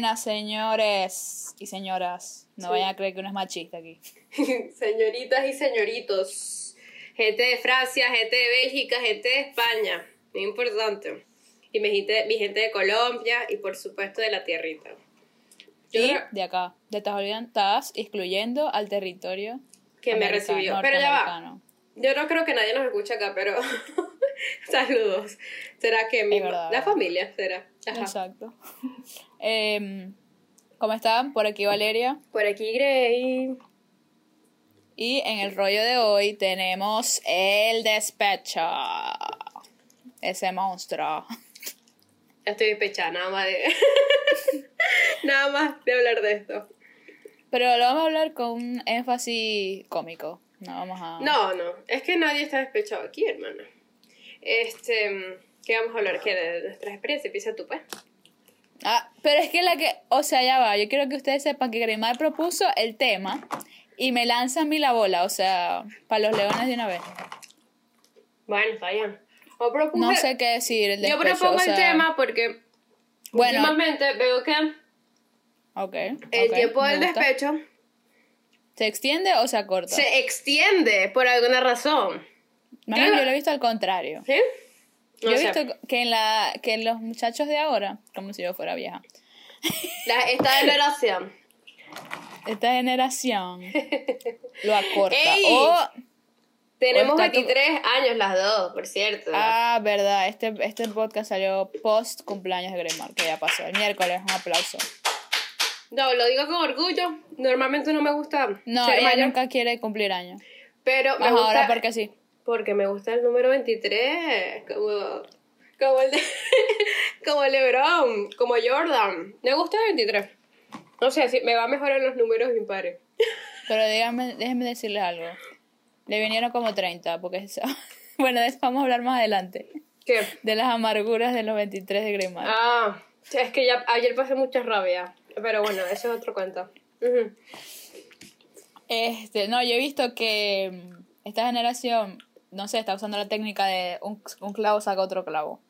Buenas, señores y señoras. No Sí. vayan a creer que uno es machista aquí. Señoritas y señoritos. Gente de Francia, gente de Bélgica, gente de España. Muy importante. Y mi gente, mi gente de Colombia y por supuesto de la tierrita. Yo y de acá. Te estás excluyendo al territorio que me recibió. Pero ya va. Yo no creo que nadie nos escuche acá, pero saludos. ¿Será que mi verdad. la familia será? Ajá. Exacto. Em, ¿Cómo están? Por aquí Valeria. Por aquí Grey. Y en el rollo de hoy tenemos el despecho. Ese monstruo. Estoy despechada, nada más de nada más de hablar de esto. Pero lo vamos a hablar con un énfasis cómico. No vamos a. No, no, es que nadie está despechado aquí, hermana. Este, ¿qué vamos a hablar? ¿Qué? De nuestras experiencias, empieza tú, pues. Ah, pero es que la que. O sea, ya va. Yo quiero que ustedes sepan que Grimar propuso el tema y me lanza a mí la bola. O sea, para los leones de una vez. Bueno, está bien. O propuse- No sé qué decir. El Yo despecho, propongo o sea, el tema porque Bueno. últimamente veo que Ok. el ok, tiempo del despecho ¿Se extiende o se acorta? se extiende por alguna razón. Más ¿Qué? bien, yo lo he visto al contrario. ¿Sí? No yo he visto que en la que los muchachos de ahora, como si yo fuera vieja, La- esta generación. esta generación lo acorta. Ey. O, Tenemos O está tu- 23 años las dos, por cierto. ah, verdad, este, este podcast salió post cumpleaños de Gremar, que ya pasó el miércoles, un aplauso. No, lo digo con orgullo. Normalmente no me gusta No, ser ella mayor, nunca quiere cumplir años. pero me Ajá, gusta ahora porque sí. Porque me gusta el número 23, como como el de, como el LeBron, como Jordan. Me gusta el 23. No sé, me va mejor en los números impares. Pero díganme, déjenme decirles algo. Le vinieron como 30, porque eso- bueno, de eso vamos a hablar más adelante. ¿Qué? De las amarguras de los 23 de Gremar. Ah, es que ya ayer pasé mucha rabia, pero bueno, ese es otro cuento. Este, no, yo he visto que mm, esta generación, no sé, está usando la técnica de un, un clavo saca otro clavo.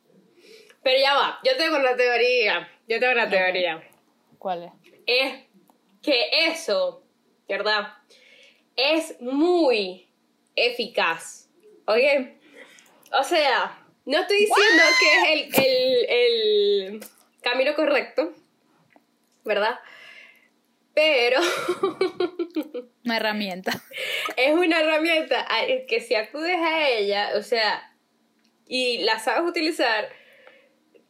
Pero ya va, yo tengo una teoría, yo tengo una teoría. ¿Cuál es? es que eso, ¿verdad? Es muy eficaz. ¿Ok? O sea, no estoy diciendo que es el, el, el camino correcto, ¿verdad? Pero Una herramienta. es una herramienta que si acudes a ella, o sea, y la sabes utilizar,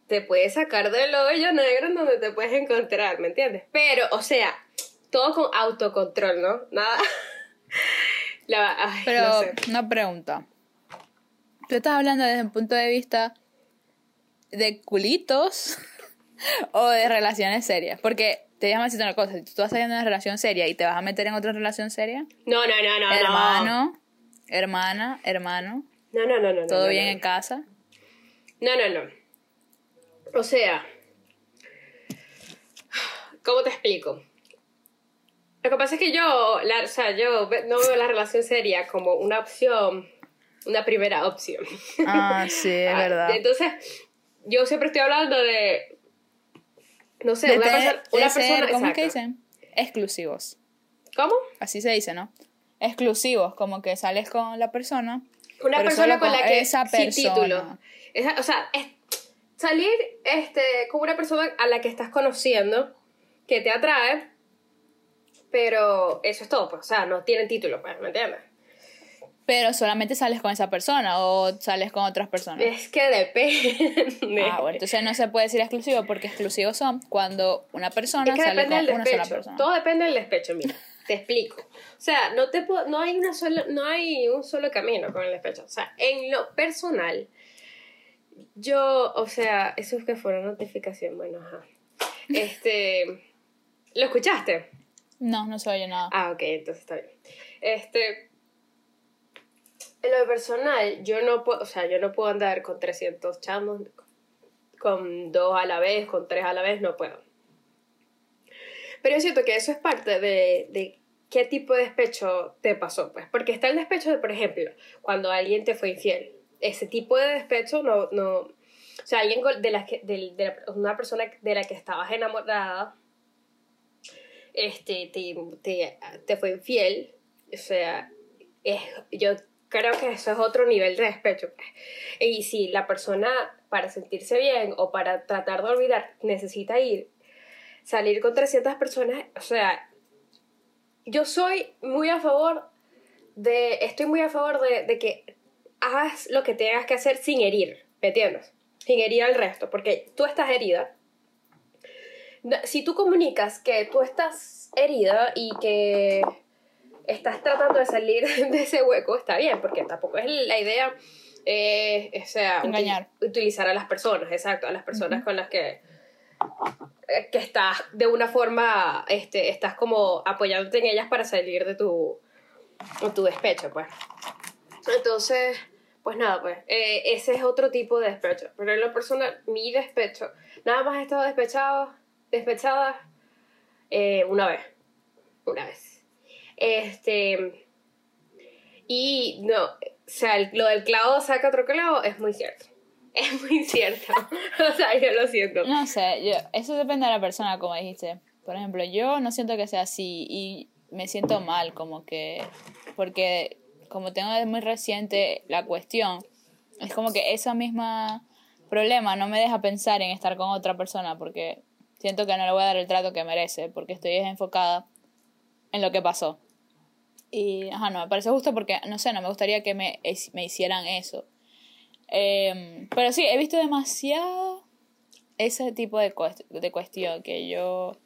te puede sacar del hoyo negro en donde te puedes encontrar, ¿me entiendes? Pero, o sea, todo con autocontrol, ¿no? Nada. La, ay, Pero no sé. una pregunta. ¿Tú estás hablando desde un punto de vista de culitos o de relaciones serias? Porque te déjame decirte una cosa, si tú vas saliendo de una relación seria y te vas a meter en otra relación seria, No, no, no, no. hermano, hermana, hermano, No, no, no, no. todo no, bien no. en casa. No, no, no. O sea, ¿cómo te explico? Lo que pasa es que yo, la, o sea, yo no veo la relación seria como una opción, una primera opción. Ah, sí, es Ah, verdad. Entonces, yo siempre estoy hablando de, no sé, De una, persona, una de ser, persona, ¿cómo es que dicen? Exclusivos. ¿Cómo? Así se dice, ¿no? Exclusivos, como que sales con la persona. Una persona con la que esa sin persona. título. Esa- o sea, es- salir este con una persona a la que estás conociendo que te atrae, pero eso es todo, pues, o sea, no tienen título, pues, ¿me entiendes? Pero solamente sales con esa persona o sales con otras personas. Es que depende. Ah, bueno, entonces no se puede decir exclusivo porque exclusivos son cuando una persona Es que sale con del una sola persona. Todo depende del despecho, mira. Te explico. O sea, no te puedo- no hay una sola, no hay un solo camino con el despecho. O sea, en lo personal, yo, o sea, eso es que fue una notificación, bueno, ajá. Este, ¿lo escuchaste? No, no se oye nada. Ah, ok, entonces está bien. Este, en lo personal, yo no puedo, o sea, yo no puedo andar con 300 chamos, con dos a la vez, con tres a la vez, no puedo. Pero yo siento que eso es parte de, de qué tipo de despecho te pasó, pues. Porque está el despecho de, por ejemplo, cuando alguien te fue infiel. Ese tipo de despecho no, no, o sea, alguien de, la que, de, de la- una persona de la que estabas enamorada, este, te, te, te fue infiel, o sea, es, yo creo que eso es otro nivel de despecho. pues. Y si la persona, para sentirse bien o para tratar de olvidar, necesita ir, salir con 300 personas, o sea, yo soy muy a favor de, estoy muy a favor de, de que hagas lo que tengas que hacer sin herir, ¿me entiendes? Sin herir al resto, porque tú estás herida. Si tú comunicas que tú estás herida y que estás tratando de salir de ese hueco, está bien, porque tampoco es la idea, eh, o sea, Engañar. utilizar a las personas, exacto, a las personas con las que eh, que estás de una forma, este, estás como apoyándote en ellas para salir de tu, de tu despecho, pues. Entonces, pues nada, pues, eh, ese es otro tipo de despecho. Pero en lo personal, mi despecho, nada más he estado despechado, despechada eh, una vez. Una vez. Este. Y no, o sea, lo del clavo saca otro clavo es muy cierto. Es muy cierto. o sea, yo lo siento. No sé, yo, eso depende de la persona, como dijiste. Por ejemplo, yo no siento que sea así y me siento mal, como que. Porque, como tengo de muy reciente la cuestión, es como que esa misma problema no me deja pensar en estar con otra persona porque siento que no le voy a dar el trato que merece, porque estoy enfocada en lo que pasó. Y, ajá, no, me parece justo porque, no sé, no me gustaría que me, me hicieran eso. Em, pero sí, he visto demasiado ese tipo de, cuest- de cuestión que yo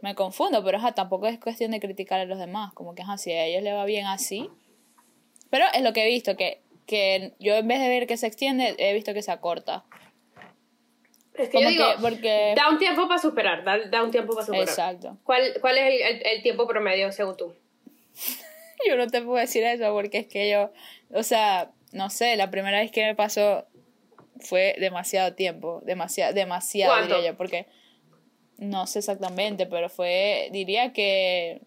me confundo, pero ajá, tampoco es cuestión de criticar a los demás, como que ajá, si a ellos les va bien así. Pero es lo que he visto, que, que yo en vez de ver que se extiende, he visto que se acorta. Es que yo Como digo, que- porque- da un tiempo para superar, da, da un tiempo para superar. Exacto. ¿Cuál, cuál es el, el- el tiempo promedio según tú? Yo no te puedo decir eso porque es que yo, o sea, no sé, la primera vez que me pasó fue demasiado tiempo, demasiado, demasiado ¿Cuánto? diría yo, porque no sé exactamente, pero fue, diría que,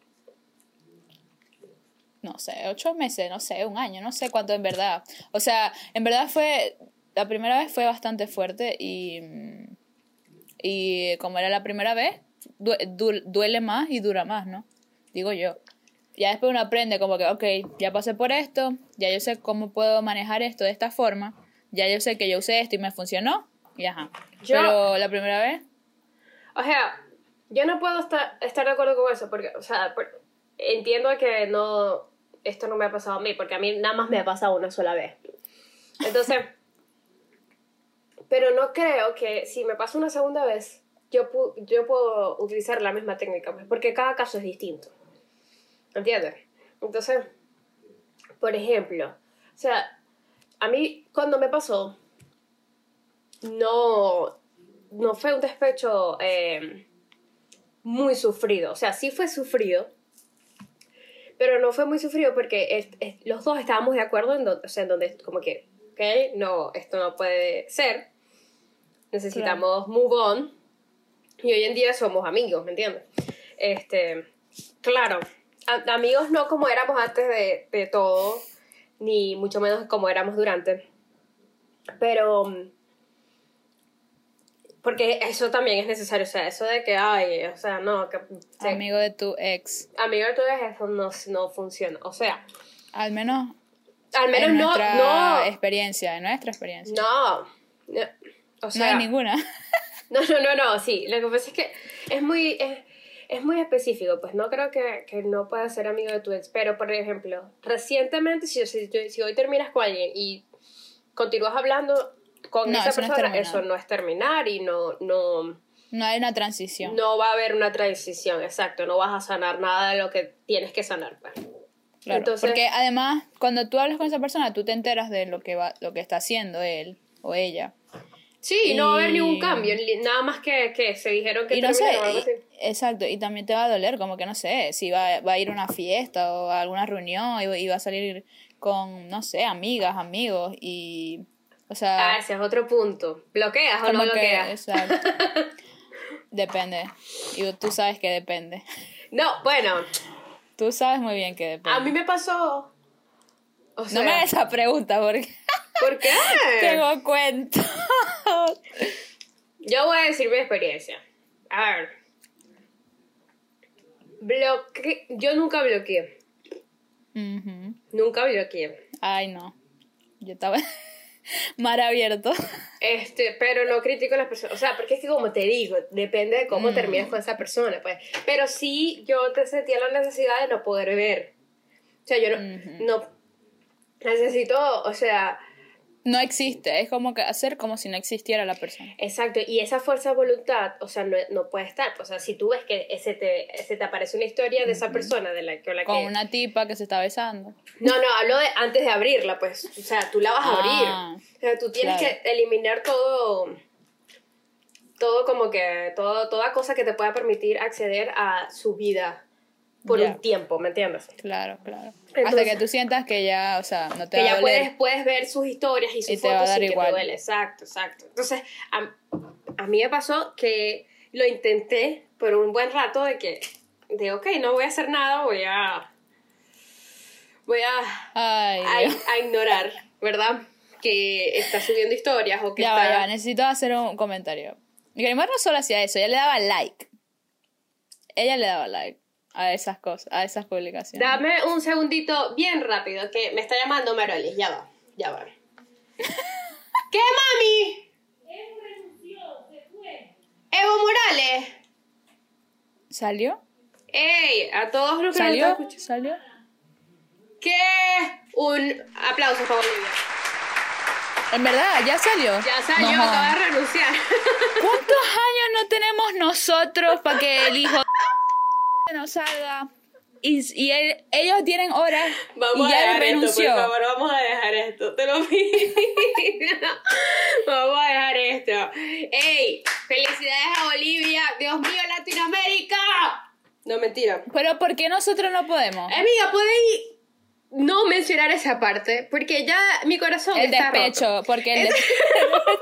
no sé, ocho meses, no sé, un año, no sé cuánto en verdad. O sea, en verdad fue, la primera vez fue bastante fuerte y, y como era la primera vez, due- du- duele más y dura más, ¿no? Digo yo. Ya después uno aprende como que, ok, ya pasé por esto, ya yo sé cómo puedo manejar esto de esta forma, ya yo sé que yo usé esto y me funcionó, y ajá. Yo- Pero la primera vez, O sea, yo no puedo estar, estar de acuerdo con eso, porque, o sea, por- entiendo que no, esto no me ha pasado a mí, porque a mí nada más me ha pasado una sola vez. Entonces, pero no creo que si me pasa una segunda vez, yo, pu- yo puedo utilizar la misma técnica, pues, porque cada caso es distinto. ¿Entiendes? Entonces, por ejemplo, o sea, a mí cuando me pasó, no, no fue un despecho eh, muy sufrido. O sea, sí fue sufrido, pero no fue muy sufrido porque es- es- los dos estábamos de acuerdo en donde, o sea, en donde como que, ok, no, esto no puede ser. Necesitamos move on. Y hoy en día somos amigos, ¿me entiendes? Este, claro, a- amigos no como éramos antes de, de todo, ni mucho menos como éramos durante. Pero mm, porque eso también es necesario, o sea, eso de que, ay, o sea, no, que sí, amigo de tu ex, amigo tú eres eso no, no funciona. O sea, al menos, al menos en no, nuestra no, experiencia, en nuestra experiencia. no, no, o No sea, hay ninguna. No, no, no, no, sí. Lo que pasa es que es muy, es, es muy específico. Pues no creo que, que no puedas ser amigo de tu ex. Pero, por ejemplo, recientemente, si, si, si hoy terminas con alguien y continúas hablando con No, esa eso no es persona, eso no es terminar y no, no, No hay una transición. no va a haber una transición, exacto. No vas a sanar nada de lo que tienes que sanar. pues. Claro, Entonces, porque además, cuando tú hablas con esa persona, tú te enteras de lo que va, lo que está haciendo él o ella. Sí, no va a haber y- ningún cambio. Nada más que, que se dijeron que Y no sé, terminaron, algo así. y- exacto, y también te va a doler, como que no sé, si va, va a ir a una fiesta o a alguna reunión y, y va a salir con, no sé, amigas, amigos y, o Ah, sea, ese es otro punto. ¿Bloqueas o no como que, bloqueas? exacto. depende, y tú sabes que depende. No, bueno, Tú sabes muy bien que depende. A mí me pasó. O sea, no me hagas esa pregunta porque ¿Por qué? tengo cuento. Yo voy a decir mi experiencia. A ver. Bloque... Yo nunca bloqueé. Nunca bloqueé. Ay, no. Yo estaba mar abierto. Este, pero no critico a las personas. O sea, porque es que como te digo, depende de cómo Mm. terminas con esa persona, pues. Pero sí, yo te sentía la necesidad de no poder ver. O sea, yo no, no necesito, o sea, No existe. Es como que hacer como si no existiera la persona. exacto. Y esa fuerza de voluntad, o sea, no, no puede estar. O sea, si tú ves que ese te, ese te aparece una historia de esa persona de la, con la Con que... una tipa que se está besando. No, no, hablo de antes de abrirla, pues. O sea, tú la vas a Ah, abrir. O sea, tú tienes claro. que eliminar todo. Todo como que. Todo, toda cosa que te pueda permitir acceder a su vida por un tiempo, ¿me entiendes? Claro, claro. Entonces- Hasta que tú sientas que ya, o sea, no te Que va a ya doler. puedes, puedes ver sus historias y sus Y te va a fotos dar sin que igual. te duele. Exacto, exacto. Entonces, a, a mí me pasó que lo intenté por un buen rato de que. De, ok, no voy a hacer nada, voy a. Voy a Ay, a, a ignorar, ¿verdad? Que está subiendo historias o que Ya va, está... ya necesito hacer un comentario. Mi no solo hacía eso, ella le daba like. Ella le daba like a esas cosas, a esas publicaciones. Dame un segundito bien rápido, que me está llamando Marolis. Ya va, ya va. ¿Qué, mami? Evo Morales. ¿Salió? ¡Ey! A todos los que nos ¿Salió? están escuchando. ¿Salió? ¿Qué? Un aplauso para Bolivia. En verdad, ya salió. Ya salió, No acaba de renunciar. ¿Cuántos años no tenemos nosotros para que el hijo no salga? Y, y él- ellos tienen horas Vamos y a ya dejar esto, renunció. por favor, vamos a dejar esto, te lo pido. vamos a dejar esto. ¡Ey! ¡Felicidades a Bolivia! ¡Dios mío, Latinoamérica! No, mentira. Pero ¿por qué nosotros no podemos? Amiga, ¿podéis no mencionar esa parte? Porque ya mi corazón el está despecho, roto. porque el, des-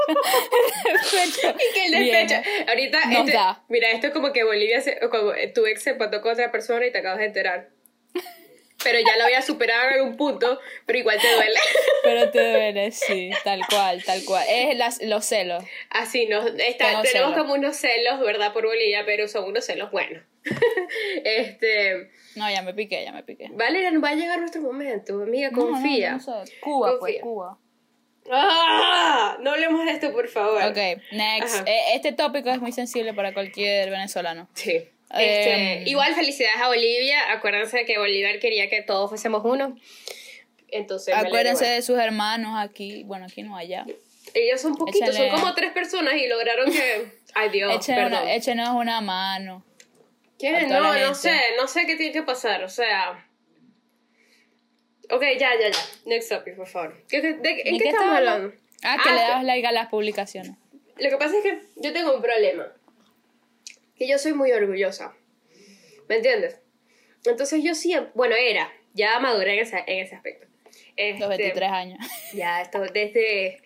el despecho. Y que el despecho. Ahorita, este- da. mira, esto es como que Bolivia, se, como tu ex se empató con otra persona y te acabas de enterar. Pero ya lo había superado en algún punto, pero igual te duele. Pero te duele, sí, tal cual, tal cual. Es las, los celos. Así, nos, está, tenemos celos. como unos celos, ¿verdad? Por Bolivia, pero son unos celos buenos. este, No, ya me piqué, ya me piqué. Valeria, va a llegar nuestro momento, amiga, No, no, confía. no sé. Cuba, pues, Confía. Cuba. ¡Ah! No hablemos de esto, por favor. Ok, next. Eh, Este tópico es muy sensible para cualquier venezolano. Sí. Este, Em. igual felicidades a Bolivia. Acuérdense que Bolívar quería que todos fuésemos uno. Entonces, Acuérdense de sus hermanos aquí, bueno, aquí no allá. Ellos son poquitos, Échale- son como tres personas y lograron que. Ay, Dios, Échenos perdón. una, échenos una mano. No, no sé, no sé qué tiene que pasar, o sea. Ok, ya, ya, ya. Next topic, por favor. ¿Qué- qué- de- ¿En ¿De qué, estamos hablando? Ah, que Ah, le que- das like a las publicaciones. Lo que pasa es que yo tengo un problema. Que yo soy muy orgullosa. ¿Me entiendes? Entonces yo siempre. Bueno, era. Ya maduré en ese, en ese aspecto. Los Este, 23 años. Ya, esto desde,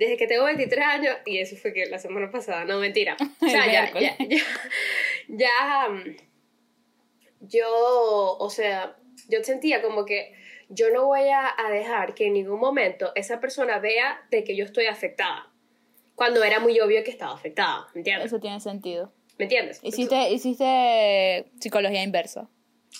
desde que tengo 23 años, y eso fue que la semana pasada, no mentira. O sea, ya, ya, ya, ya, mm, yo, o sea, yo sentía como que yo no voy a, a dejar que en ningún momento esa persona vea de que yo estoy afectada. Cuando era muy obvio que estaba afectada, ¿me entiendes? Eso tiene sentido. ¿Me entiendes? Hiciste, hiciste psicología inversa.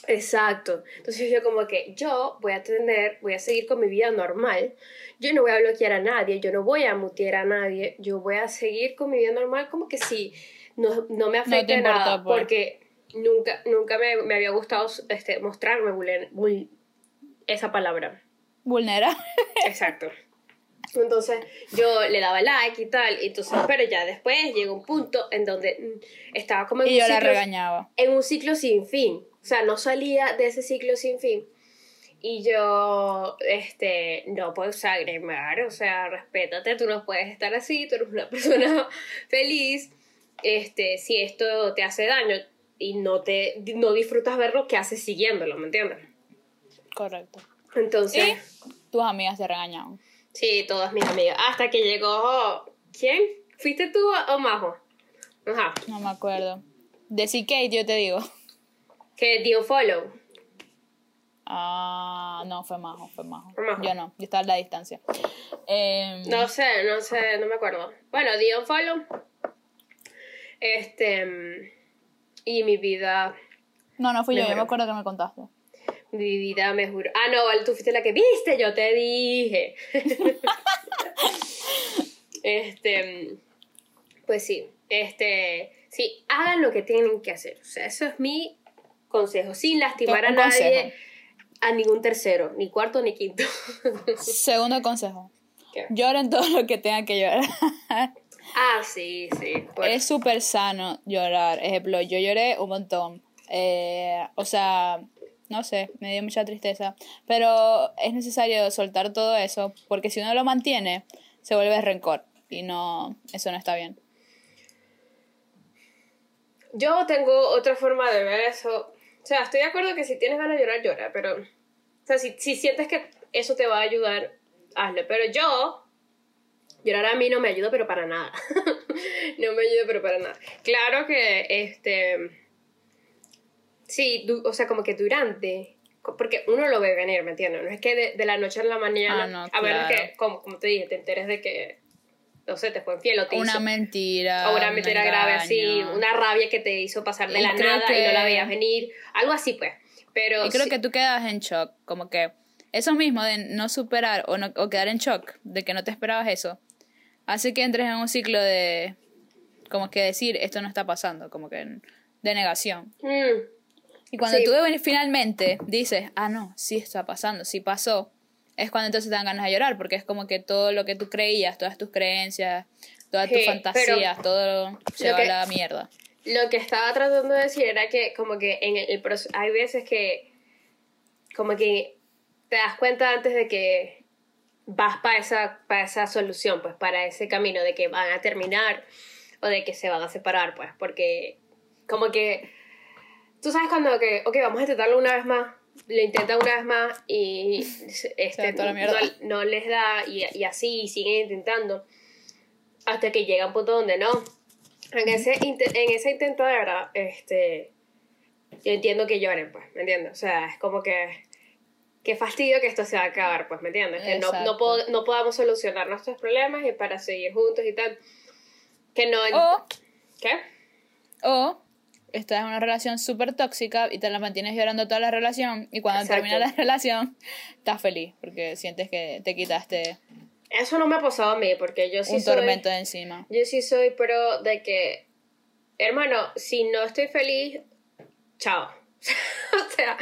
Exacto. Entonces yo como que yo voy a tener, voy a seguir con mi vida normal. Yo no voy a bloquear a nadie, yo no voy a mutear a nadie, yo voy a seguir con mi vida normal como que si no, no me afecte importó, nada pues. porque nunca, nunca me, me había gustado este, mostrarme vulner- vul- esa palabra. Vulnerable. Exacto. Entonces yo le daba like y tal, entonces, pero ya después llegó un punto en donde mm, estaba como en Y un yo la ciclo- regañaba. en un ciclo sin fin. O sea, no salía de ese ciclo sin fin. Y yo, este, no puedo agregar, o sea, respétate, tú no puedes estar así, tú eres una persona feliz. Este, si esto te hace daño y no te no disfrutas verlo, ¿qué haces siguiéndolo? ¿Me entiendes? Correcto. Entonces, Y tus amigas te regañaban. sí, todas mis amigas. Hasta que llegó. ¿Quién? ¿Fuiste tú o Majo? Ajá. No me acuerdo. De Kate yo te digo. Que dio follow. Ah, no, fue Majo, fue Majo. Fue Majo. Yo no, yo estaba a la distancia. Em, No sé, no sé, no me acuerdo. Bueno, di un follow. Este. mm, Y mi vida. No, no fui yo, yo me acuerdo que me contaste. Mi vida, me juro. Ah, no, tú fuiste la que viste, yo te dije. este, pues sí, este, sí, hagan lo que tienen que hacer. O sea, eso es mi consejo, sin lastimar a nadie, consejo. a ningún tercero, ni cuarto ni quinto. Segundo consejo. ¿Qué? Lloren todo lo que tengan que llorar. ah, sí, sí. por- es súper sano llorar. Ejemplo, yo lloré un montón. Eh, o sea, no sé, me dio mucha tristeza. Pero es necesario soltar todo eso porque si uno lo mantiene, se vuelve rencor. Y no, eso no está bien. Yo tengo otra forma de ver eso. O sea, estoy de acuerdo que si tienes ganas de llorar, llora, pero... O sea, si, si sientes que eso te va a ayudar, hazlo. Pero yo... Llorar a mí no me ayuda, pero para nada. no me ayuda, pero para nada. Claro que, este... Sí, du- o sea, como que durante... Porque uno lo ve venir, ¿me entiendes? No es que de, de la noche a la mañana... Ah, no, A claro. que, como, como te dije, te enteres de que... No sé, te fue infiel o te Una hizo- mentira. o una un mentira grave así, una rabia que te hizo pasar de Y la nada y no la veías venir, algo así pues. Pero Y creo sí- que tú quedas en shock, como que eso mismo de no superar o, no, o quedar en shock de que no te esperabas eso, hace que entres en un ciclo de como que decir esto no está pasando, como que de negación. Mm, Y cuando Sí. tú finalmente dices, ah, no, sí está pasando, sí pasó, es cuando entonces te dan ganas de llorar, porque es como que todo lo que tú creías, todas tus creencias, todas tus Sí, fantasías, todo se va a que- la mierda. lo que estaba tratando de decir era que como que en el, proceso, hay veces que como que te das cuenta antes de que vas para esa, para esa solución, pues para ese camino de que van a terminar o de que se van a separar, pues, porque como que tú sabes cuando que, ok, vamos a intentarlo una vez más, lo intentan una vez más y este, no, no les da y, y así siguen intentando hasta que llega un punto donde no. En ese, en ese intento de verdad, este, yo entiendo que lloren, pues, ¿me entiendes? O sea, es como que, qué fastidio que esto se va a acabar, pues, ¿me entiendes? Que no, no, pod- no podamos solucionar nuestros problemas y para seguir juntos y tal. Que no... O ¿Qué? O estás en una relación súper tóxica y te la mantienes llorando toda la relación y cuando Exacto. termina la relación estás feliz porque sientes que te quitaste Eso no me ha pasado a mí, porque yo sí un soy... tormento de encima. Yo sí soy pro de que, hermano, si no estoy feliz, chao. o sea,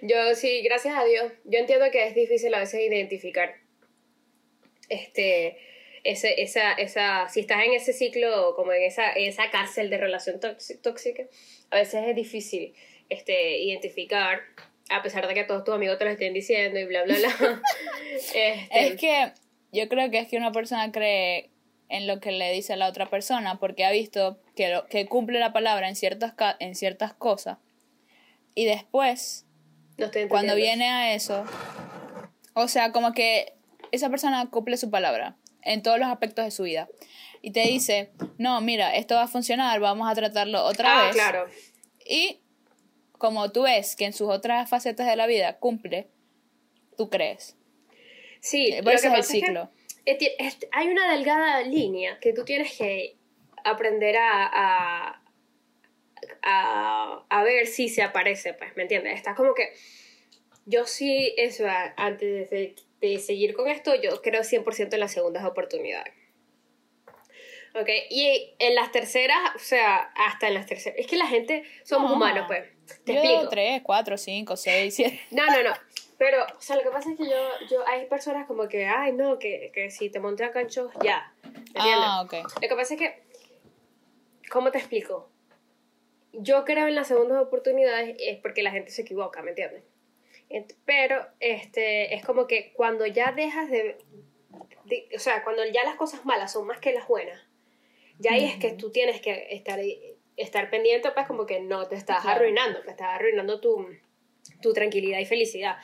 yo sí, gracias a Dios, yo entiendo que es difícil a veces identificar este ese, esa, esa, si estás en ese ciclo, como en esa, en esa cárcel de relación tóxi- tóxica, a veces es difícil este, identificar, a pesar de que todos tus amigos te lo estén diciendo y bla, bla, bla. Este, Es que yo creo que es que una persona cree en lo que le dice a la otra persona porque ha visto que, lo, que cumple la palabra en ciertas, en ciertas cosas y después no cuando viene a eso, o sea, como que esa persona cumple su palabra en todos los aspectos de su vida. Y te dice, no, mira, esto va a funcionar, vamos a tratarlo otra Ah, vez. claro. Y como tú ves que en sus otras facetas de la vida cumple, tú crees. Sí, Por lo que es el es que ciclo. es es- hay una delgada línea que tú tienes que aprender a, a, a, a ver si se aparece, pues, ¿me entiendes? Está como que yo sí, eso, antes de, de seguir con esto, yo creo 100% en las segundas oportunidades. Ok, y en las terceras, o sea, hasta en las terceras, es que la gente, somos No. humanos, pues, te Yo explico. tres, cuatro, cinco, seis, siete. No, no, no. Pero, o sea, lo que pasa es que yo, yo hay personas como que, ay, no, que, que si te monté a canchos, ya. ¿Entiendes? Ah, ok. Lo que pasa es que, ¿cómo te explico? Yo creo en las segundas oportunidades es porque la gente se equivoca, ¿me entiendes? Pero, este, es como que cuando ya dejas de, de- o sea, cuando ya las cosas malas son más que las buenas, ya ahí es que tú tienes que estar, estar pendiente, pues como que no te estás Claro. arruinando, te estás arruinando tu, tu tranquilidad y felicidad.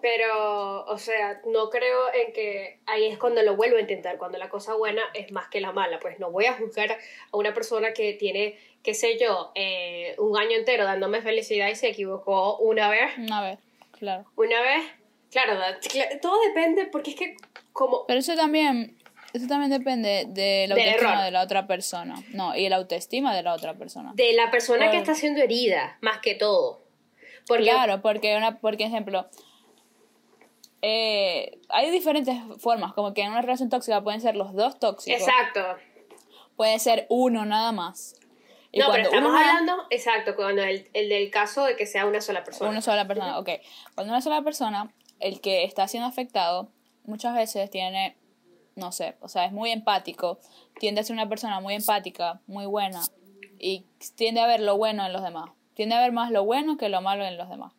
Pero, o sea, no creo en que ahí es cuando lo vuelvo a intentar, cuando la cosa buena es más que la mala. Pues no voy a juzgar a una persona que tiene, qué sé yo, eh, un año entero dándome felicidad y se equivocó una vez. Una vez, claro. Una vez, claro, todo depende porque es que como... Pero eso también Eso también depende de la autoestima error. de la otra persona. No, y la autoestima de la otra persona. De la persona que está siendo herida, más que todo. Porque, Claro, porque, una, porque ejemplo, eh, hay diferentes formas, como que en una relación tóxica pueden ser los dos tóxicos, Exacto. puede ser uno nada más. Y no, pero estamos uno hablando, exacto, cuando el, el del caso de que sea una sola persona. una sola persona, ok. Cuando una sola persona, el que está siendo afectado, muchas veces tiene, no sé, o sea, es muy empático, tiende a ser una persona muy empática, muy buena, y tiende a ver lo bueno en los demás. Tiende a ver más lo bueno que lo malo en los demás.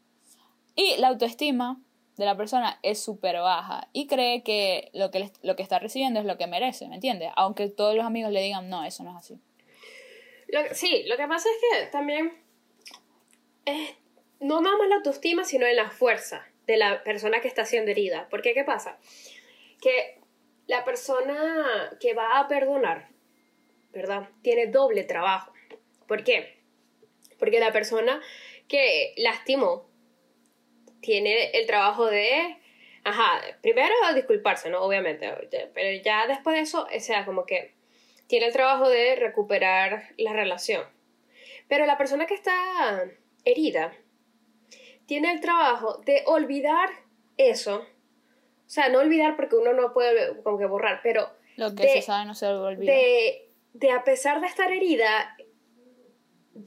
Y la autoestima de la persona es súper baja y cree que lo que, lo que está recibiendo es lo que merece, ¿me entiendes? Aunque todos los amigos le digan, no, eso no es así. Sí, lo que pasa es que también es no nada más la autoestima, sino en la fuerza de la persona que está siendo herida. Porque, ¿qué pasa? Que la persona que va a perdonar, ¿verdad? Tiene doble trabajo. ¿Por qué? Porque la persona que lastimó tiene el trabajo de, ajá, primero disculparse, ¿no? Obviamente, pero ya después de eso, o sea, como que tiene el trabajo de recuperar la relación. Pero la persona que está herida tiene el trabajo de olvidar eso. O sea, no olvidar porque uno no puede como que borrar, pero Lo que de- se sabe no se olvida. de, de a pesar de estar herida,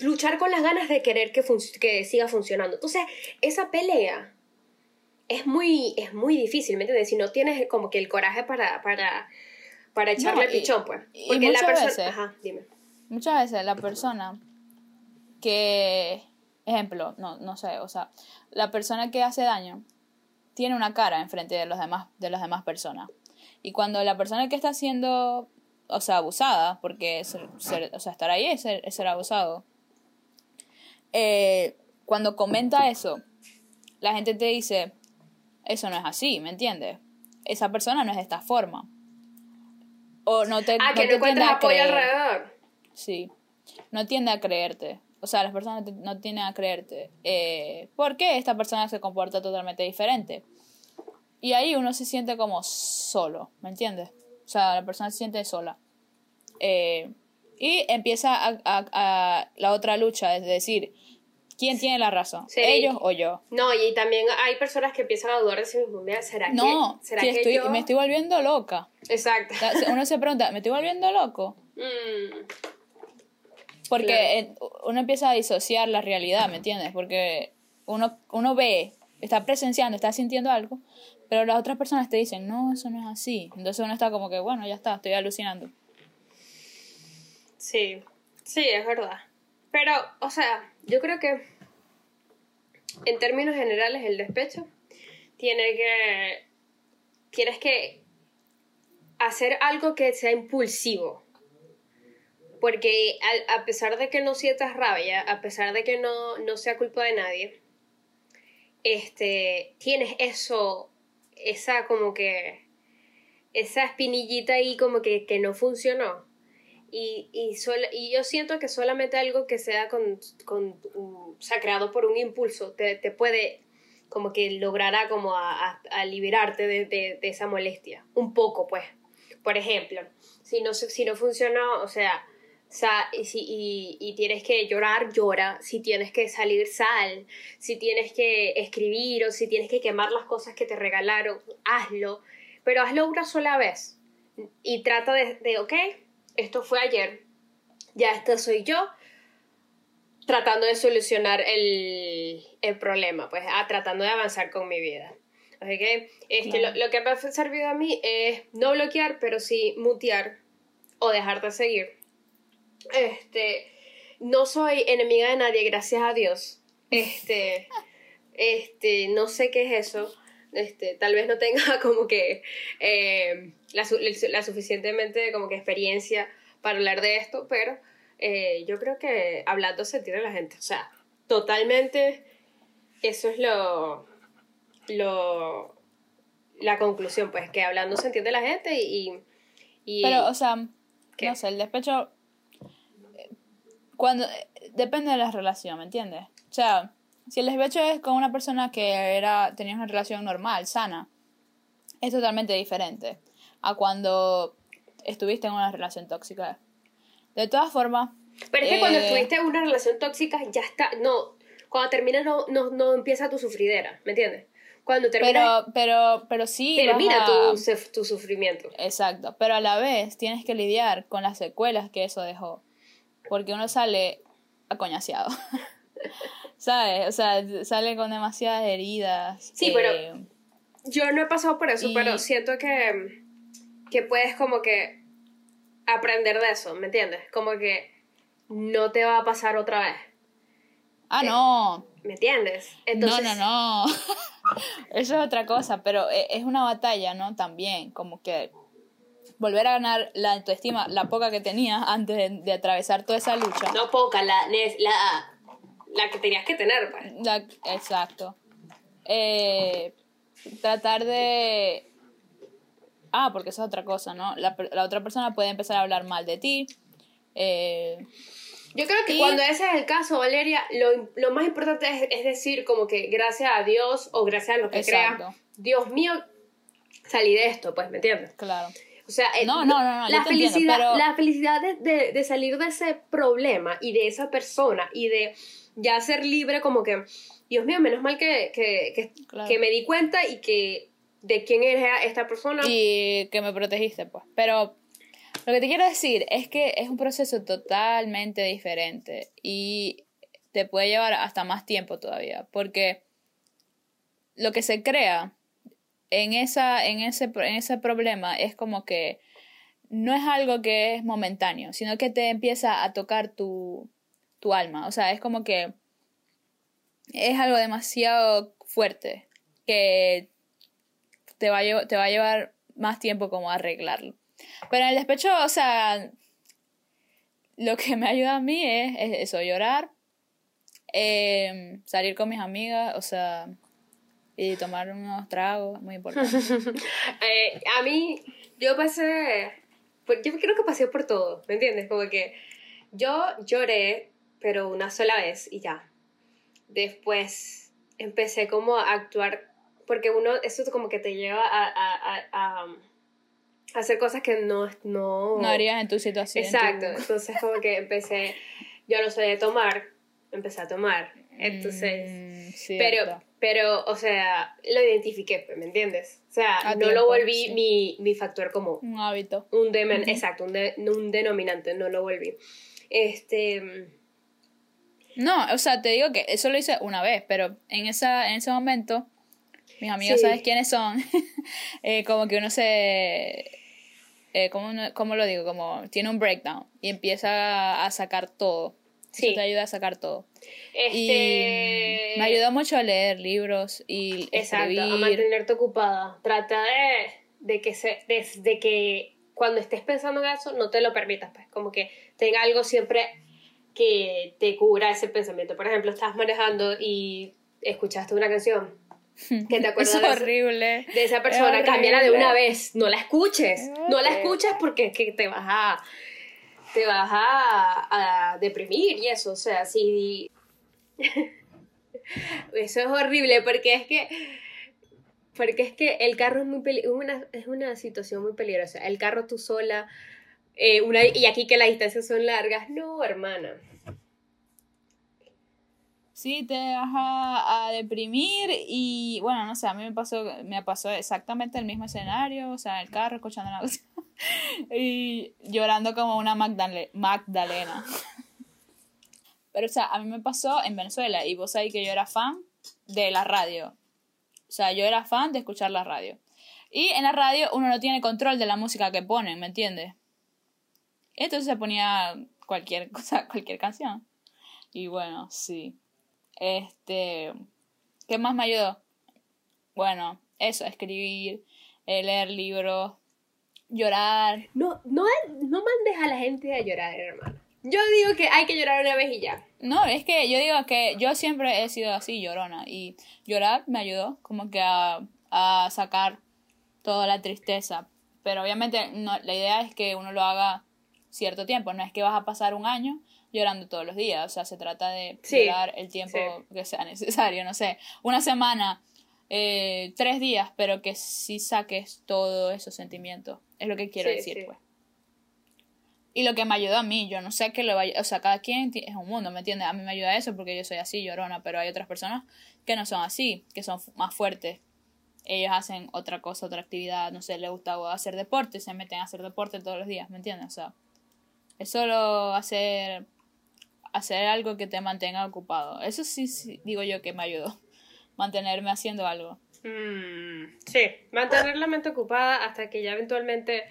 luchar con las ganas de querer que, que siga funcionando. Entonces, esa pelea es muy, es muy difícil, ¿me entiendes? Si no tienes como que el coraje para, para, para echarle No, y- pichón, pues. y Porque la muchas persona... veces- Ajá, dime. Muchas veces la persona que, ejemplo, no, no sé, o sea, la persona que hace daño tiene una cara enfrente de los demás, de las demás personas. Y cuando la persona que está siendo, o sea, abusada, porque ser- ser- o sea, estar ahí es ser, es ser abusado, eh, cuando comenta eso, la gente te dice, eso no es así, ¿me entiendes? Esa persona no es de esta forma. O no te, Ah, no que te no encuentras apoyo creer. alrededor. Sí. No tiende a creerte. O sea, las personas no tienden a creerte. Eh, ¿Por qué esta persona se comporta totalmente diferente? Y ahí uno se siente como solo, ¿me entiendes? O sea, la persona se siente sola. Eh, y empieza a, a- a la otra lucha, es decir, ¿quién tiene la razón? Sí. ¿Ellos o yo? No, y también hay personas que empiezan a dudar de sí mismos. ¿será No, que, será si que estoy, yo...? me estoy volviendo loca. Exacto. Uno se pregunta, ¿me estoy volviendo loco? Mm, Porque Claro. uno empieza a disociar la realidad, ¿me entiendes? Porque uno, uno ve, está presenciando, está sintiendo algo, pero las otras personas te dicen, no, eso no es así. Entonces uno está como que, bueno, ya está, estoy alucinando. Sí, sí, es verdad. Pero, o sea, yo creo que en términos generales el despecho tiene que tienes que hacer algo que sea impulsivo. Porque a, pesar de que no sientas rabia, a pesar de que no, no sea culpa de nadie, este, tienes eso, esa como que, esa espinillita ahí como que, que no funcionó. Y, y, y yo siento que solamente algo que sea con, con o por un impulso te, te puede como que logrará como a, a- liberarte de, de- esa molestia. Un poco, pues. Por ejemplo, si no, si no funcionó, o sea, sa- y, si- y- y tienes que llorar, llora. Si tienes que salir, sal. Si tienes que escribir o si tienes que quemar las cosas que te regalaron, hazlo. Pero hazlo una sola vez. Y trata de, de ok, esto fue ayer, ya esta soy yo, tratando de solucionar el, el problema, pues, ah, tratando de avanzar con mi vida. Así que este, lo, lo que me ha servido a mí es no bloquear, pero sí mutear o dejar de seguir. Este, no soy enemiga de nadie, gracias a Dios. Este, este, no sé qué es eso. Este, tal vez no tenga como que eh, la, la suficientemente como que experiencia para hablar de esto, pero eh, yo creo que hablando se entiende la gente. O sea, totalmente eso es lo, lo la conclusión, pues, que hablando se entiende la gente y... y Pero, o sea, ¿Qué? no sé, el despecho, eh, cuando, eh, depende de la relación, ¿me entiendes? O sea, si el despecho es con una persona que era, tenía una relación normal, sana, es totalmente diferente a cuando estuviste en una relación tóxica. De todas formas... Pero es que cuando eh, estuviste en una relación tóxica, ya está, no, cuando terminas no, no, no empieza tu sufridera, ¿me entiendes? Cuando termina, Pero, pero, pero sí... termina a- tu, tu sufrimiento. Exacto, pero a la vez tienes que lidiar con las secuelas que eso dejó. Porque uno sale acoñaseado. ¿Sabes? O sea, sale con demasiadas heridas. Sí, pero- Yo no he pasado por eso, Y- pero siento que, que puedes como que aprender de eso, ¿me entiendes? Como que no te va a pasar otra vez, Ah, no. ¿me entiendes? Entonces, no, no, no. Eso es otra cosa, pero e- es una batalla, ¿no? También, como que volver a ganar la autoestima, la poca que tenías antes de, de atravesar toda esa lucha. No poca, la, la, la que tenías que tener, pues. La- exacto. Eh, tratar de... Ah, porque eso es otra cosa, ¿no? La, la otra persona puede empezar a hablar mal de ti. Eh, Yo creo que Y- cuando ese es el caso, Valeria, lo, lo más importante es, es decir como que gracias a Dios o gracias a lo que Exacto. crea, Dios mío, salí de esto, pues, ¿me entiendes? claro. O sea, eh, No, no, no, la entiendo, felicidad, pero- la felicidad de, de- de salir de ese problema y de esa persona y de ya ser libre como que, Dios mío, menos mal que, que, que, Claro. que me di cuenta y que de quién era esta persona. Y que me protegiste, pues. Pero lo que te quiero decir es que es un proceso totalmente diferente y te puede llevar hasta más tiempo todavía, porque lo que se crea en, esa, en, ese, en ese problema es como que no es algo que es momentáneo, sino que te empieza a tocar tu, tu alma. O sea, es como que es algo demasiado fuerte que te va a, llevar más tiempo como arreglarlo. Pero en el despecho, o sea, lo que me ayuda a mí es, es eso, llorar, eh, salir con mis amigas, o sea, y tomar unos tragos, muy importante. Eh, a mí, yo pasé, por- yo creo que pasé por todo, ¿me entiendes? Como que yo lloré, pero una sola vez y ya. Después empecé como a actuar, porque uno, eso como que te lleva a, a, a, a- hacer cosas que no... No, No harías en tu situación. en tu- Exacto, entonces como que empecé, yo no soy de tomar, empecé a tomar, entonces... Mm. Pero, pero, o sea, lo identifiqué, ¿me entiendes? O sea, A no tiempo, lo volví sí. mi, mi factor común. Un hábito. Un demen, Ujú. exacto, un, de- un denominante, no lo volví. Este, No, o sea, te digo que eso lo hice una vez, pero en, esa, en ese momento, mis amigos, Sí. ¿sabes quiénes son? Eh, como que uno se... Eh, ¿cómo, lo digo? Como tiene un breakdown y empieza a sacar todo. Sí. Eso te ayuda a sacar todo. este, Y me ayudó mucho a leer libros y Exacto, a mantenerte ocupada. Trata de, de que se, de, de que cuando estés pensando en eso, no te lo permitas, pues, como que tenga algo siempre que te cubra ese pensamiento. Por ejemplo, estás manejando y escuchaste una canción que te acuerdas es de esa- horrible. de esa persona, Es cámbiala de una vez, no la escuches, Es no la escuches porque es que te vas a te vas a, a deprimir y eso, o sea, si eso es horrible porque es que porque es que el carro es muy peli- una, es una situación muy peligrosa, el carro tú sola eh, una, y aquí que las distancias son largas, no, hermana. Sí, te vas a, a deprimir y bueno, no sé, a mí me pasó, me pasó exactamente el mismo escenario, o sea, en el carro escuchando la canción y llorando como una Magdale- Magdalena. Pero o sea, a mí me pasó en Venezuela y vos sabés que yo era fan de la radio. O sea, yo era fan de escuchar la radio. Y en la radio uno no tiene control de la música que ponen, ¿me entiendes? Entonces se ponía cualquier cosa, cualquier canción. Y bueno, sí. Este, ¿qué más me ayudó? Bueno, eso, escribir, eh, leer libros, llorar. No, no, no mandes a la gente a llorar, hermano. Yo digo que hay que llorar una vez y ya. No, es que yo digo que yo siempre he sido así, llorona. Y llorar me ayudó como que a, a sacar toda la tristeza. Pero obviamente no, la idea es que uno lo haga cierto tiempo. No es que vas a pasar un año llorando todos los días. O sea, se trata de Sí, llorar el tiempo sí. que sea necesario. No sé, una semana, eh, tres días, pero que sí saques todos esos sentimientos. Es lo que quiero Sí, decir, pues. Y lo que me ayudó a mí, yo no sé qué le vaya, o sea, cada quien es un mundo, ¿me entiendes? A mí me ayuda eso porque yo soy así, llorona, pero hay otras personas que no son así, que son más fuertes. Ellos hacen otra cosa, otra actividad, no sé, les gusta hacer deporte, se meten a hacer deporte todos los días, ¿me entiendes? O sea, es solo hacer, hacer algo que te mantenga ocupado. Eso sí, sí digo yo que me ayudó, mantenerme haciendo algo. Mm, sí, mantener la mente ocupada hasta que ya eventualmente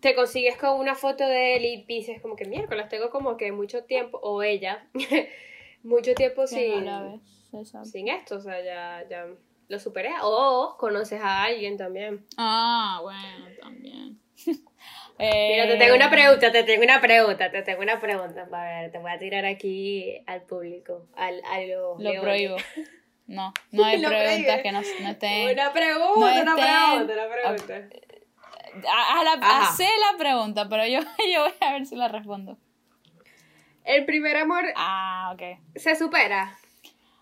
te consigues con una foto de él y dices como que miércoles tengo como que mucho tiempo, o ella, mucho tiempo sin, sin esto, o sea, ya, ya lo superé. O conoces a alguien también. Ah, bueno, también. Mira, te tengo una eh, pregunta, te tengo una pregunta, te tengo una pregunta. A ver, te voy a tirar aquí al público, al, a lo, prohíbo. No, no hay preguntas que no, no estén. Una pregunta, una pregunta, una pregunta. Haz la, hace la pregunta, pero yo, yo voy a ver si la respondo. El primer amor. Ah, ok. ¿Se supera?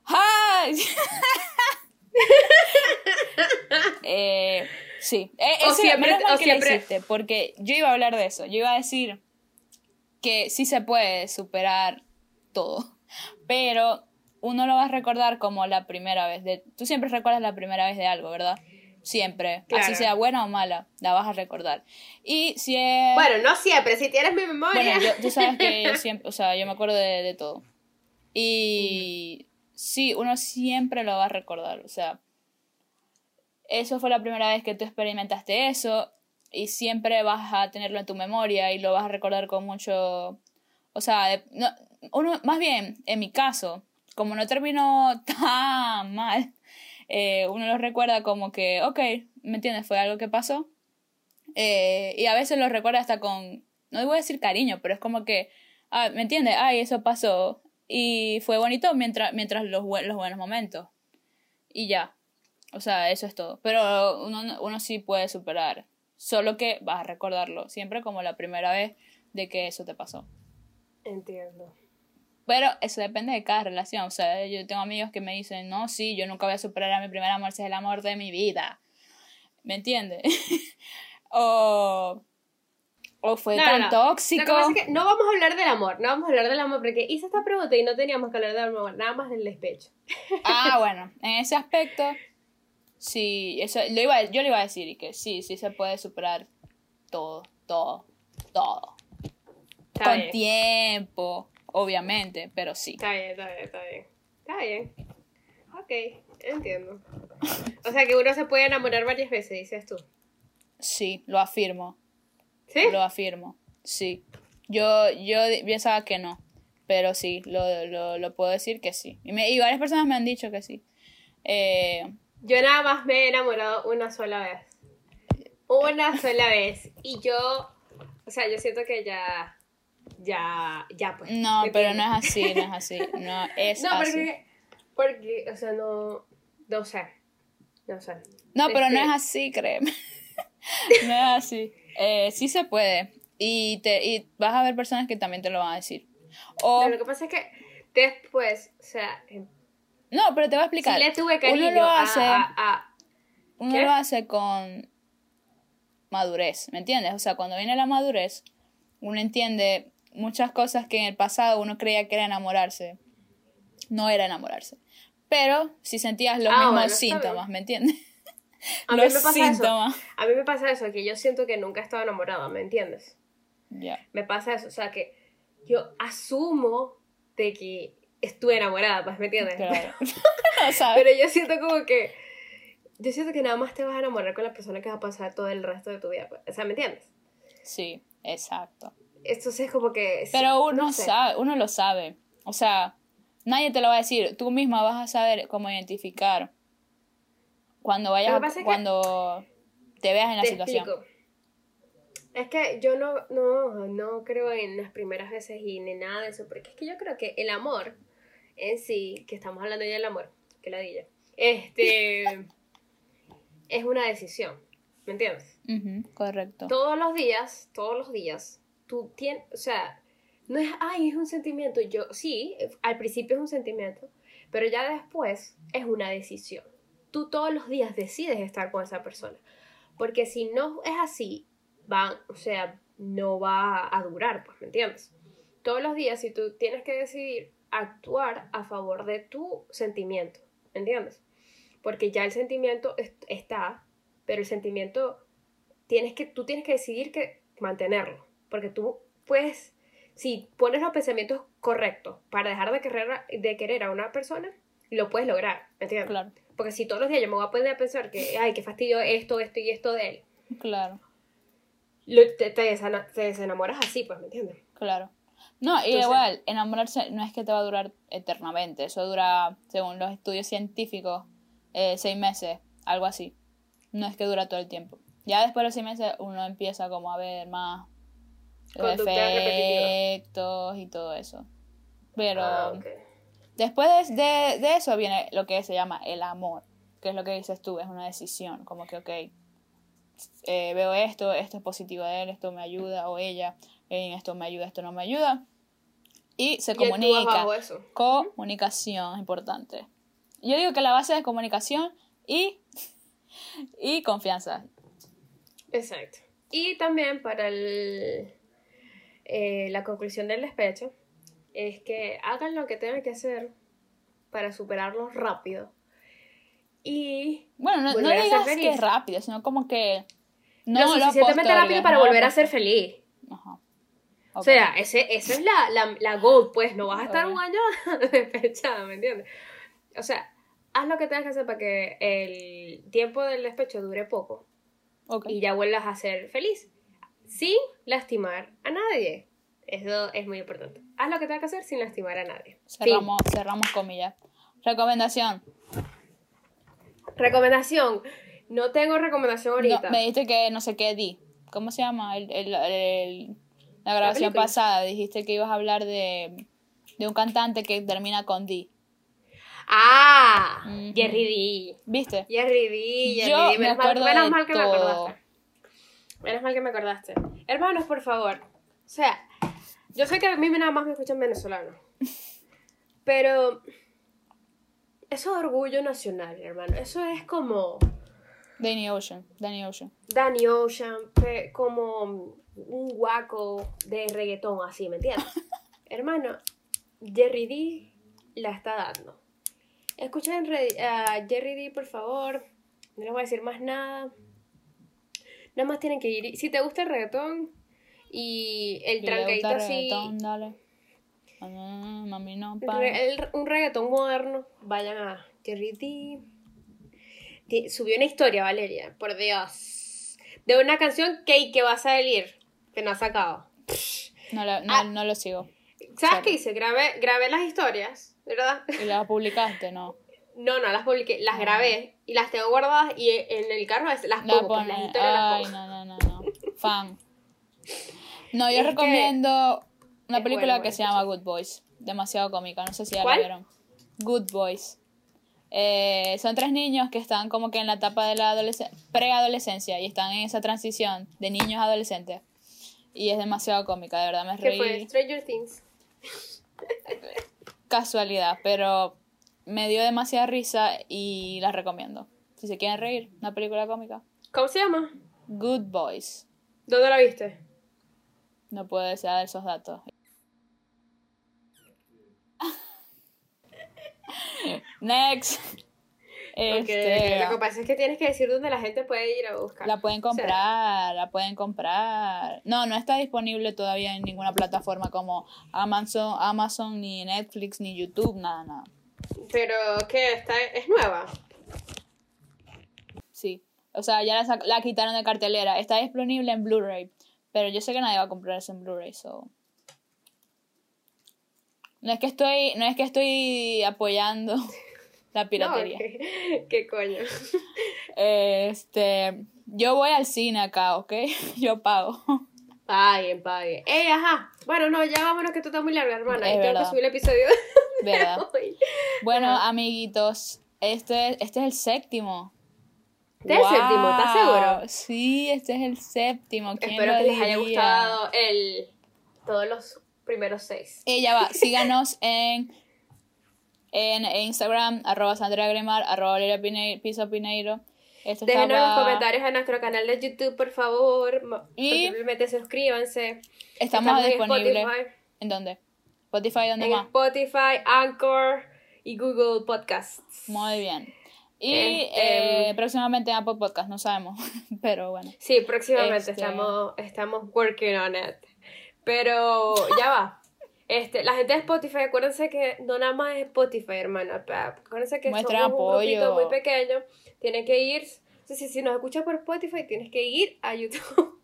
¡Ay! eh, sí. Eh, o siempre, o siempre... porque yo iba a hablar de eso. Yo iba a decir que sí se puede superar todo. Pero uno lo va a recordar como la primera vez. De, tú siempre recuerdas la primera vez de algo, ¿verdad? Siempre. Así sea buena o mala, la vas a recordar. Y si es... Bueno, no siempre, si tienes mi memoria. Bueno, tú sabes que yo siempre, o sea, yo me acuerdo de, todo. Y sí, uno siempre lo va a recordar. O sea, eso fue la primera vez que tú experimentaste eso y siempre vas a tenerlo en tu memoria y lo vas a recordar con mucho... O sea, no, uno, más bien, en mi caso, como no terminó tan mal, eh, uno lo recuerda como que, ok, ¿me entiendes? Fue algo que pasó. Eh, y a veces lo recuerda hasta con, no voy a decir cariño, pero es como que, ah, ¿me entiendes? Ay, eso pasó. Y fue bonito mientras, mientras los, los buenos momentos. Y ya. O sea, eso es todo. Pero uno, uno sí puede superar. Solo que vas a recordarlo siempre como la primera vez de que eso te pasó. Entiendo. Pero eso depende de cada relación. O sea, yo tengo amigos que me dicen, no, sí, yo nunca voy a superar a mi primer amor, ese es el amor de mi vida. ¿Me entiendes? o, o fue tan tóxico. no vamos a hablar del amor, no vamos a hablar del amor, porque hice esta pregunta y no teníamos que hablar del amor, nada más del despecho. ah, bueno, en ese aspecto, sí, eso, lo iba, yo le iba a decir que sí, sí se puede superar todo, todo, todo. Con tiempo obviamente, pero sí. Está bien, está bien, está bien. Está bien. Ok, entiendo. O sea que uno se puede enamorar varias veces, dices tú. Sí, lo afirmo. ¿Sí? Lo afirmo, sí. Yo, yo pensaba que no, pero sí, lo, lo, lo puedo decir que sí. Y, me, y varias personas me han dicho que sí. Eh, yo nada más me he enamorado una sola vez. Una sola vez. Y yo, o sea, yo siento que ya ya, ya pues. No, pero no es así, no es así, no es no, así. Porque, porque, o sea, no, no sé, no sé. No, pero no es este así, créeme. no es así. Eh, sí se puede. Y, te, y vas a ver personas que también te lo van a decir. O, lo que pasa es que después, o sea... No, pero te voy a explicar. le tuve cariño uno lo hace, a, uno lo hace con madurez, ¿me entiendes? O sea, cuando viene la madurez, uno entiende muchas cosas que en el pasado uno creía que era enamorarse, no era enamorarse. Pero si sentías los ah, mismos síntomas, ¿me entiendes? A los mí me pasa síntomas. Eso. A mí me pasa eso, que yo siento que nunca he estado enamorada, ¿me entiendes? Ya. Me pasa eso, o sea, que yo asumo de que estuve enamorada, pues, ¿me entiendes? Claro. Pero yo siento como que yo siento que nada más te vas a enamorar con la persona que va a pasar todo el resto de tu vida. Pues. O sea, ¿me entiendes? Sí, exacto. Entonces es como que... Pero uno, sabe, uno lo sabe. O sea, nadie te lo va a decir. Tú misma vas a saber cómo identificar cuando vayas cuando te veas en la situación. Es que yo no, no, no creo en las primeras veces y ni nada de eso, porque es que yo creo que el amor en sí, que estamos hablando ya del amor, que la dilla, este, es una decisión, ¿me entiendes? correcto. Todos los días, todos los días, tú tienes, o sea, no es, ay, es un sentimiento. Yo, sí, al principio es un sentimiento, pero ya después es una decisión. Tú todos los días decides estar con esa persona. Porque si no es así, van, o sea, no va a durar, pues, ¿me entiendes? Todos los días, si tú tienes que decidir actuar a favor de tu sentimiento, ¿me entiendes? Porque ya el sentimiento est- está, pero el sentimiento tienes que, tú tienes que decidir que mantenerlo, porque tú puedes, si pones los pensamientos correctos para dejar de querer, a- de querer a una persona, lo puedes lograr, ¿me entiendes? Claro, Porque si todos los días yo me voy a poner a pensar que, ay, qué fastidio esto, esto y esto de él, claro, te, te, te desenamoras así, pues, ¿me entiendes? claro. No, y Entonces- igual, enamorarse no es que te va a durar eternamente. Eso dura, según los estudios científicos, eh, seis meses, algo así. No es que dura todo el tiempo. Ya después de los seis meses uno empieza como a ver más efectos y todo eso. Pero Ah, después de, de- de eso viene lo que se llama el amor, que es lo que dices tú, es una decisión, como que, ok, eh, veo esto, esto es positivo de él, esto me ayuda, o ella, en esto me ayuda, esto no me ayuda. Y se comunica. eso. Comunicación importante. Yo digo que la base es comunicación y, y confianza. Exacto. Y también para el, eh, la conclusión del despecho es que hagan lo que tengan que hacer para superarlo rápido. Y Bueno, no, no digas que es rápido, sino como que no lo lo suficientemente rápido para no volver a ser feliz. Ajá. O sea, ese, esa es la, la, la goal, pues no vas a estar Ok. un año despechada, ¿me entiendes? O sea, haz lo que tengas que hacer para que el tiempo del despecho dure poco Ok. y ya vuelvas a ser feliz sin lastimar a nadie. Eso es muy importante. Haz lo que tengas que hacer sin lastimar a nadie. Fin. Cerramos, cerramos comillas. Recomendación. Recomendación. No tengo recomendación No, ahorita. me dijiste que no sé qué di. ¿Cómo se llama? El, el- el- la grabación pasada dijiste que ibas a hablar de, de un cantante que termina con D. Ah. Jerry D. ¿Viste? Jerry D, Jerry Yo D. me Menos, mal, acuerdo menos de mal que me acordaste. Menos mal que me acordaste. Hermanos, por favor. O sea, yo sé que a mí nada más me escuchan venezolanos. Pero eso es orgullo nacional, hermano. Eso es como Danny Ocean. Danny Ocean. Danny Ocean, como un guaco de reggaetón, así, ¿me entiendes? Hermano, Jerry D la está dando. Escuchen a Jerry D, por favor. No les voy a decir más nada. Nada más tienen que ir. Si te gusta el reggaetón y el Si así, dale. Mami, no, pa. re- el- un reggaetón moderno, vayan a Jerry D. Subió una historia, Valeria, por Dios. De una canción que, que va a salir, que no ha sacado. No, lo- no, Ah. no lo sigo. ¿Sabes qué hice? Grabé, grabé las historias, ¿verdad? ¿Y la publicaste? No. No, no las publiqué, las Ah. grabé y las tengo guardadas y en el carro las La pongo, pues, las pone. historias las Ay, pongo. no, no, no, no. Fan. No, yo Es recomiendo una película bueno, que se llama Good Boys. Demasiado cómica, no sé si ya ¿Cuál? la vieron. Good Boys. Eh, son tres niños que están como que en la etapa de la adolesc- preadolescencia y están en esa transición de niños a adolescentes. Y es demasiado cómica, de verdad me ¿Qué reí. fue? Stranger Things. Casualidad, pero me dio demasiada risa y la recomiendo. Si se quieren reír, una película cómica. ¿Cómo se llama? Good Boys. ¿Dónde la viste? No puedo desear esos datos. Next. Este, Lo que pasa es que tienes que decir dónde la gente puede ir a buscar. la pueden O sea, comprar, la pueden comprar. No, no está disponible todavía en ninguna plataforma como Amazon, Amazon ni Netflix, ni YouTube, nada, nada. pero que está es nueva. Sí. O sea, ya la, quitaron de cartelera. Está disponible en Blu-ray. Pero yo sé que nadie va a comprar eso en Blu-ray, so. No es que estoy, no es que estoy apoyando la piratería. No, ¿qué, qué coño? Este, yo voy al cine acá, ¿ok? Yo pago. Paguen, paguen. Ey, ajá. Bueno, no, ya vámonos que esto está muy largo, hermana. Es y tengo verdad. que subir el episodio. de ¿Verdad? hoy. Bueno, Ajá. amiguitos, este, este es el séptimo. Este es el séptimo, ¿estás seguro? Sí, este es el séptimo. ¿Quién Espero lo que les haya gustado el todos los primeros seis. Ella va, síganos en, en Instagram, arroba Sandra Gremar, arroba Valeria Pine- Piso Pineiro. Esto Déjenos en los comentarios en nuestro canal de YouTube, por favor. Y- Simplemente suscríbanse. Estamos, en disponibles. ¿En dónde? Spotify, ¿dónde en más? Spotify, Anchor y Google Podcasts. Muy bien. Y Este, eh, próximamente en Apple Podcast, no sabemos. Pero bueno. Sí, próximamente Este- estamos, estamos working on it. Pero ya va. Este, la gente de Spotify, acuérdense que no nada más es Spotify, hermana. Acuérdense que Muestren somos un grupito apoyo. muy pequeño. Tienen que ir. Si, si, si nos escuchas por Spotify, tienes que ir a YouTube.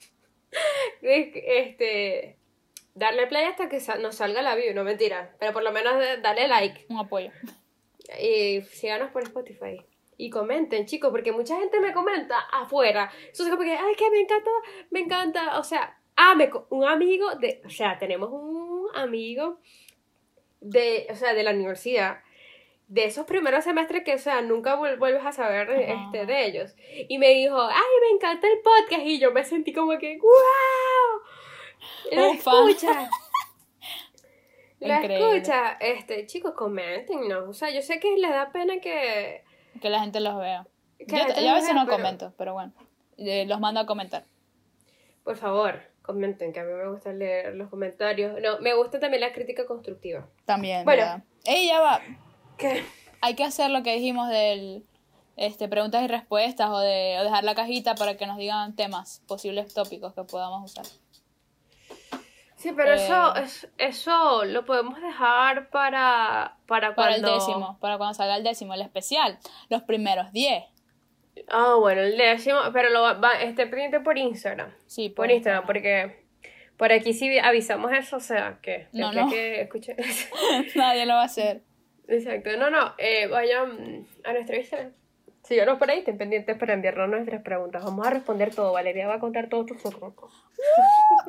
este, darle play hasta que nos salga la view, no mentira. Pero por lo menos darle like. Un apoyo. Y síganos por Spotify. Y comenten, chicos, porque mucha gente me comenta afuera. Eso es como que, ay, que me encanta, me encanta. O sea, ah, me, un amigo de, o sea, tenemos un amigo de, o sea, de la universidad. De esos primeros semestres que, o sea, nunca vuel- vuelves a saber Ajá. este, de ellos. Y me dijo, ay, me encanta el podcast. Y yo me sentí como que, wow. Fan. escucha. La escucha, este, chicos, comenten, ¿no? O sea, yo sé que les da pena que... Que la gente los vea. Yo, la a veces vea, no pero, comento, pero bueno. Eh, los mando a comentar. Por favor, comenten, que a mí me gusta leer los comentarios. No, me gusta también la crítica constructiva. También, Bueno. va. ¿Qué? Hay que hacer lo que dijimos del este, preguntas y respuestas o de o dejar la cajita para que nos digan temas, posibles tópicos que podamos usar. Sí, pero Eh. eso, es- eso lo podemos dejar para, para Para el cuando... décimo, para cuando salga el décimo, el especial. Los primeros 10. Ah, bueno, el décimo, pero lo va, va- esté pendiente por Instagram. Sí, Por Instagram, porque por aquí sí avisamos eso, o sea, que... No, no. que escuchen... Nadie lo va a hacer. Exacto, no, no, eh, vayan a nuestro Instagram. Síganos por ahí, estén pendientes para enviarnos nuestras preguntas. Vamos a responder todo, Valeria va a contar todos tus secretos.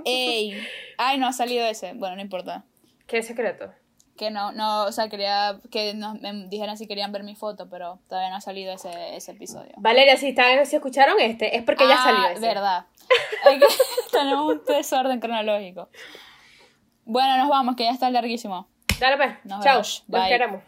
Ey. Ay, no ha salido ese. Bueno, no importa. ¿Qué secreto? Que no, no, o sea, quería que nos me dijeran si querían ver mi foto, pero todavía no ha salido ese, ese episodio. Valeria, si, están, si escucharon este, es porque ya Ah, salió ese. verdad. Tenemos un desorden cronológico. Bueno, nos vamos, que ya está larguísimo. Dale pues, Nos chao, vemos. Bye. queremos.